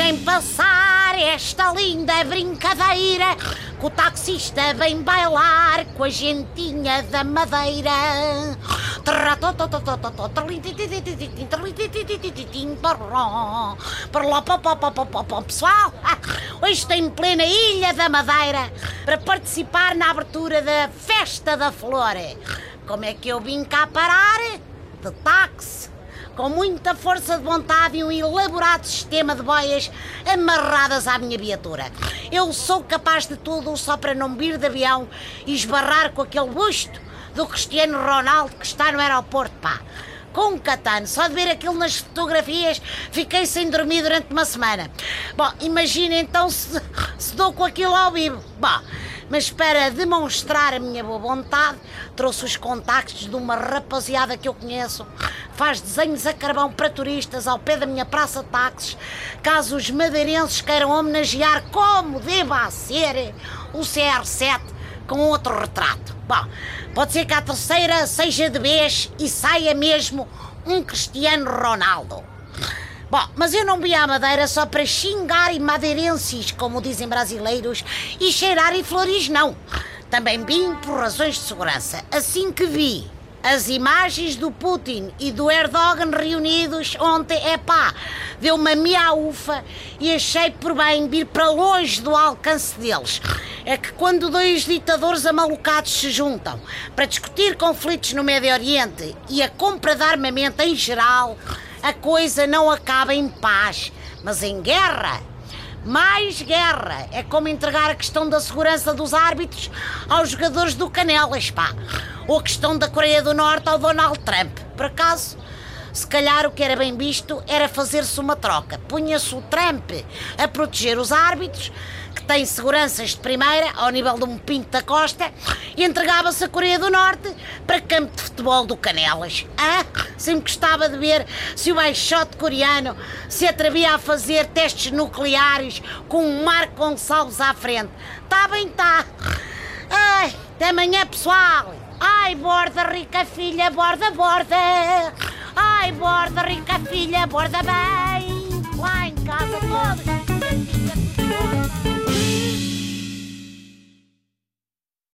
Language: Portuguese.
Deixem passar esta linda brincadeira que o taxista vem bailar com a gentinha da madeira. Pessoal, hoje estou em plena Ilha da Madeira para participar na abertura da Festa da Flor. Como é que eu vim cá parar? De táxi com muita força de vontade e um elaborado sistema de boias amarradas à minha viatura. Eu sou capaz de tudo só para não vir de avião e esbarrar com aquele busto do Cristiano Ronaldo que está no aeroporto, pá. Com um catano, só de ver aquilo nas fotografias, fiquei sem dormir durante uma semana. Bom, imagina então se, se dou com aquilo ao vivo. Bom, mas para demonstrar a minha boa vontade, trouxe os contactos de uma rapaziada que eu conheço. Faz desenhos a carvão para turistas ao pé da minha praça de táxis, caso os madeirenses queiram homenagear como deva ser o CR7 com outro retrato. Bom, pode ser que a terceira seja de vez e saia mesmo um Cristiano Ronaldo. Bom, mas eu não vi a Madeira só para xingar e madeirenses, como dizem brasileiros, e cheirar e flores, não. Também vim por razões de segurança. Assim que vi as imagens do Putin e do Erdogan reunidos ontem, é pá, deu uma miaufa e achei por bem vir para longe do alcance deles. É que quando dois ditadores amalucados se juntam para discutir conflitos no Médio Oriente e a compra de armamento em geral, a coisa não acaba em paz, mas em guerra. Mais guerra é como entregar a questão da segurança dos árbitros aos jogadores do Canelas, pá. Ou a questão da Coreia do Norte ao Donald Trump. Por acaso, se calhar o que era bem visto era fazer-se uma troca. Punha-se o Trump a proteger os árbitros, que têm seguranças de primeira, ao nível de um pinto da costa, e entregava-se a Coreia do Norte para campo de futebol do Canelas. Ah, sempre gostava de ver se o baixote coreano se atrevia a fazer testes nucleares com o Marco Gonçalves à frente. Tá bem, tá. Ai, até amanhã, pessoal. Ai, borda, rica filha, borda, borda. Borda, rica filha, borda bem. Lá em casa todos.